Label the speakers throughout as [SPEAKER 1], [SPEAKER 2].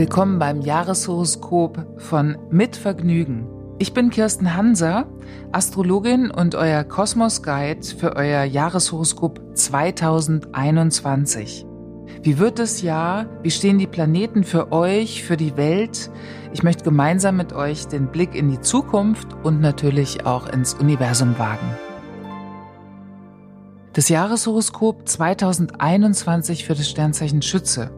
[SPEAKER 1] Willkommen beim Jahreshoroskop von Mit Vergnügen. Ich bin Kirsten Hanser, Astrologin und euer Kosmos Guide für euer Jahreshoroskop 2021. Wie wird das Jahr? Wie stehen die Planeten für euch, für die Welt? Ich möchte gemeinsam mit euch den Blick in die Zukunft und natürlich auch ins Universum wagen. Das Jahreshoroskop 2021 für das Sternzeichen Schütze.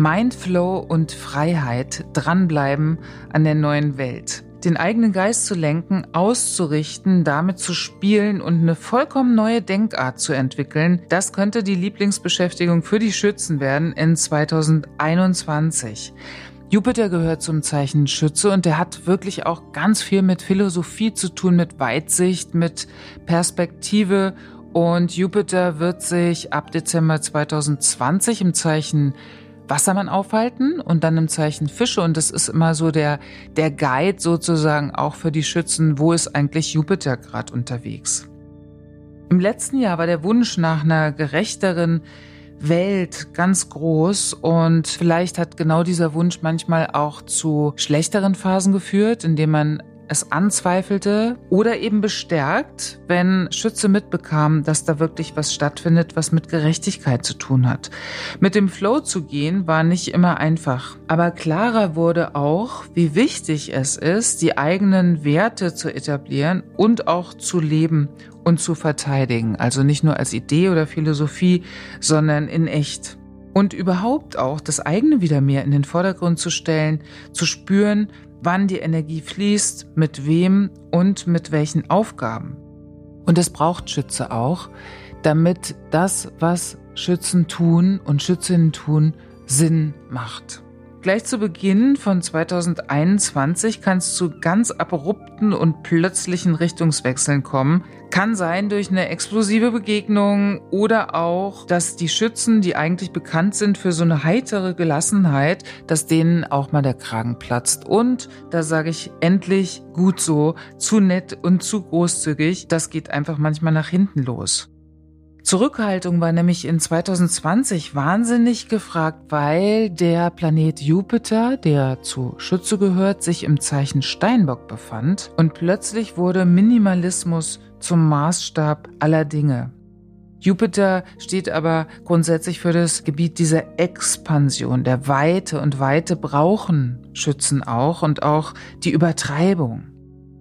[SPEAKER 1] Mindflow und Freiheit, dranbleiben an der neuen Welt. Den eigenen Geist zu lenken, auszurichten, damit zu spielen und eine vollkommen neue Denkart zu entwickeln, das könnte die Lieblingsbeschäftigung für die Schützen werden in 2021. Jupiter gehört zum Zeichen Schütze und der hat wirklich auch ganz viel mit Philosophie zu tun, mit Weitsicht, mit Perspektive und Jupiter wird sich ab Dezember 2020 im Zeichen Wassermann aufhalten und dann im Zeichen Fische. Und das ist immer so der, der Guide sozusagen auch für die Schützen, wo ist eigentlich Jupiter gerade unterwegs. Im letzten Jahr war der Wunsch nach einer gerechteren Welt ganz groß und vielleicht hat genau dieser Wunsch manchmal auch zu schlechteren Phasen geführt, indem man es anzweifelte oder eben bestärkt, wenn Schütze mitbekam, dass da wirklich was stattfindet, was mit Gerechtigkeit zu tun hat. Mit dem Flow zu gehen war nicht immer einfach, aber klarer wurde auch, wie wichtig es ist, die eigenen Werte zu etablieren und auch zu leben und zu verteidigen. Also nicht nur als Idee oder Philosophie, sondern in echt. Und überhaupt auch das eigene wieder mehr in den Vordergrund zu stellen, zu spüren, wann die Energie fließt, mit wem und mit welchen Aufgaben. Und es braucht Schütze auch, damit das, was Schützen tun und Schützinnen tun, Sinn macht. Gleich zu Beginn von 2021 kann es zu ganz abrupten und plötzlichen Richtungswechseln kommen. Kann sein durch eine explosive Begegnung oder auch, dass die Schützen, die eigentlich bekannt sind für so eine heitere Gelassenheit, dass denen auch mal der Kragen platzt. Und da sage ich endlich gut so, zu nett und zu großzügig, das geht einfach manchmal nach hinten los. Zurückhaltung war nämlich in 2020 wahnsinnig gefragt, weil der Planet Jupiter, der zu Schütze gehört, sich im Zeichen Steinbock befand und plötzlich wurde Minimalismus zum Maßstab aller Dinge. Jupiter steht aber grundsätzlich für das Gebiet dieser Expansion, der Weite und Weite brauchen Schützen auch und auch die Übertreibung.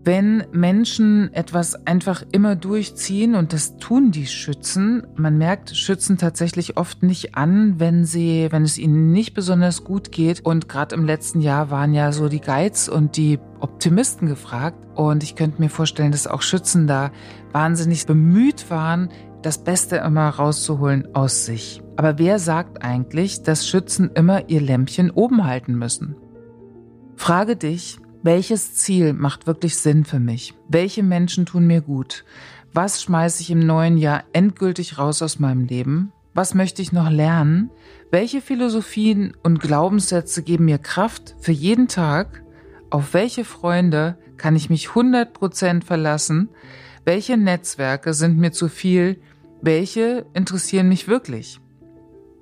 [SPEAKER 1] Wenn Menschen etwas einfach immer durchziehen, und das tun die Schützen, man merkt Schützen tatsächlich oft nicht an, wenn sie, wenn es ihnen nicht besonders gut geht. Und gerade im letzten Jahr waren ja so die Guides und die Optimisten gefragt. Und ich könnte mir vorstellen, dass auch Schützen da wahnsinnig bemüht waren, das Beste immer rauszuholen aus sich. Aber wer sagt eigentlich, dass Schützen immer ihr Lämpchen oben halten müssen? Frage dich, welches Ziel macht wirklich Sinn für mich? Welche Menschen tun mir gut? Was schmeiße ich im neuen Jahr endgültig raus aus meinem Leben? Was möchte ich noch lernen? Welche Philosophien und Glaubenssätze geben mir Kraft für jeden Tag? Auf welche Freunde kann ich mich 100% verlassen? Welche Netzwerke sind mir zu viel? Welche interessieren mich wirklich?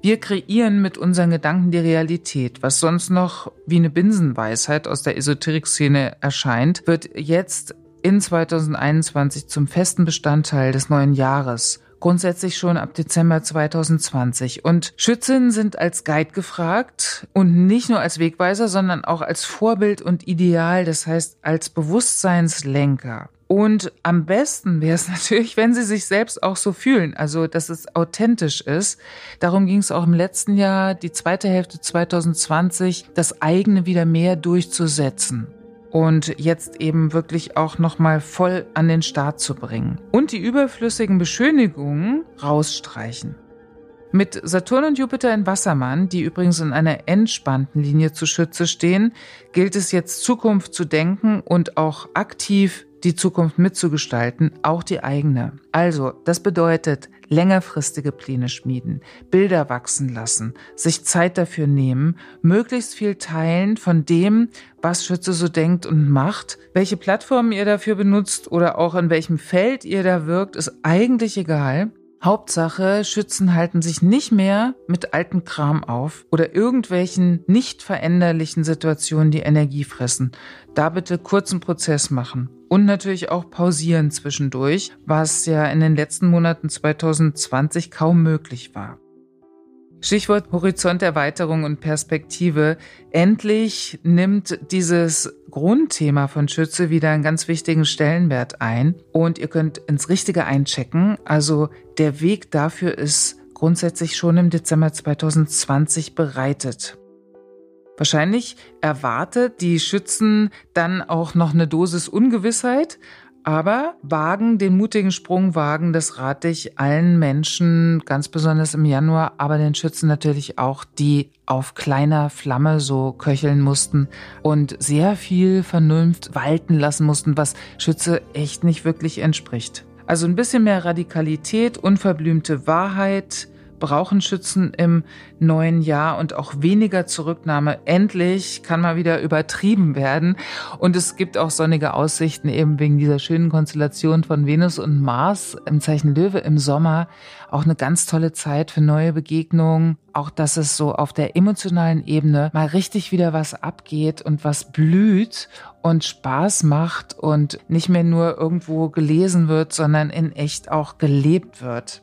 [SPEAKER 1] Wir kreieren mit unseren Gedanken die Realität. Was sonst noch wie eine Binsenweisheit aus der Esoterik-Szene erscheint, wird jetzt in 2021 zum festen Bestandteil des neuen Jahres. Grundsätzlich schon ab Dezember 2020. Und Schützinnen sind als Guide gefragt und nicht nur als Wegweiser, sondern auch als Vorbild und Ideal, das heißt als Bewusstseinslenker. Und am besten wäre es natürlich, wenn sie sich selbst auch so fühlen, also dass es authentisch ist. Darum ging es auch im letzten Jahr, die zweite Hälfte 2020, das eigene wieder mehr durchzusetzen und jetzt eben wirklich auch nochmal voll an den Start zu bringen. Und die überflüssigen Beschönigungen rausstreichen. Mit Saturn und Jupiter in Wassermann, die übrigens in einer entspannten Linie zu Schütze stehen, gilt es jetzt Zukunft zu denken und auch aktiv die Zukunft mitzugestalten, auch die eigene. Also, das bedeutet längerfristige Pläne schmieden, Bilder wachsen lassen, sich Zeit dafür nehmen, möglichst viel teilen von dem, was Schütze so denkt und macht. Welche Plattformen ihr dafür benutzt oder auch in welchem Feld ihr da wirkt, ist eigentlich egal. Hauptsache, Schützen halten sich nicht mehr mit alten Kram auf oder irgendwelchen nicht veränderlichen Situationen, die Energie fressen. Da bitte kurzen Prozess machen. Und natürlich auch pausieren zwischendurch, was ja in den letzten Monaten 2020 kaum möglich war. Stichwort Horizonterweiterung und Perspektive. Endlich nimmt dieses Grundthema von Schütze wieder einen ganz wichtigen Stellenwert ein und ihr könnt ins Richtige einchecken. Also der Weg dafür ist grundsätzlich schon im Dezember 2020 bereitet. Wahrscheinlich erwartet die Schützen dann auch noch eine Dosis Ungewissheit, aber wagen, den mutigen Sprung wagen, das rate ich allen Menschen, ganz besonders im Januar, aber den Schützen natürlich auch, die auf kleiner Flamme so köcheln mussten und sehr viel Vernunft walten lassen mussten, was Schütze echt nicht wirklich entspricht. Also ein bisschen mehr Radikalität, unverblümte Wahrheit, brauchen Schützen im neuen Jahr und auch weniger Zurücknahme. Endlich kann mal wieder übertrieben werden. Und es gibt auch sonnige Aussichten eben wegen dieser schönen Konstellation von Venus und Mars im Zeichen Löwe im Sommer. Auch eine ganz tolle Zeit für neue Begegnungen. Auch, dass es so auf der emotionalen Ebene mal richtig wieder was abgeht und was blüht und Spaß macht und nicht mehr nur irgendwo gelesen wird, sondern in echt auch gelebt wird.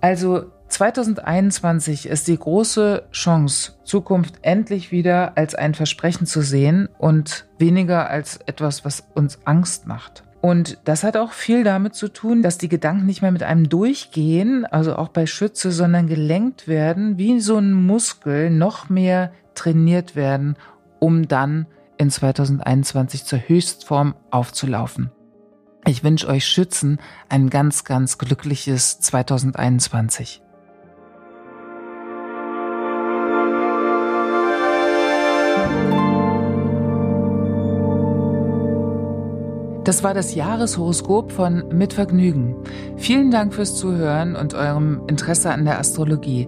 [SPEAKER 1] Also 2021 ist die große Chance, Zukunft endlich wieder als ein Versprechen zu sehen und weniger als etwas, was uns Angst macht. Und das hat auch viel damit zu tun, dass die Gedanken nicht mehr mit einem durchgehen, also auch bei Schütze, sondern gelenkt werden, wie so ein Muskel noch mehr trainiert werden, um dann in 2021 zur Höchstform aufzulaufen. Ich wünsche euch Schützen ein ganz, ganz glückliches 2021. Das war das Jahreshoroskop von Mit Vergnügen. Vielen Dank fürs Zuhören und eurem Interesse an der Astrologie.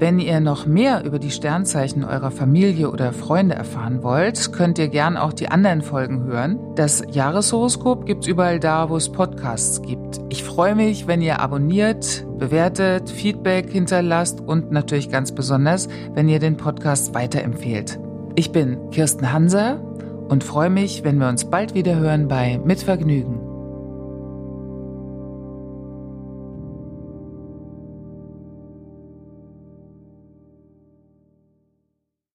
[SPEAKER 1] Wenn ihr noch mehr über die Sternzeichen eurer Familie oder Freunde erfahren wollt, könnt ihr gern auch die anderen Folgen hören. Das Jahreshoroskop gibt's überall da, wo es Podcasts gibt. Ich freue mich, wenn ihr abonniert, bewertet, Feedback hinterlasst und natürlich ganz besonders, wenn ihr den Podcast weiterempfehlt. Ich bin Kirsten Hanser und freue mich, wenn wir uns bald wieder hören bei Mit Vergnügen.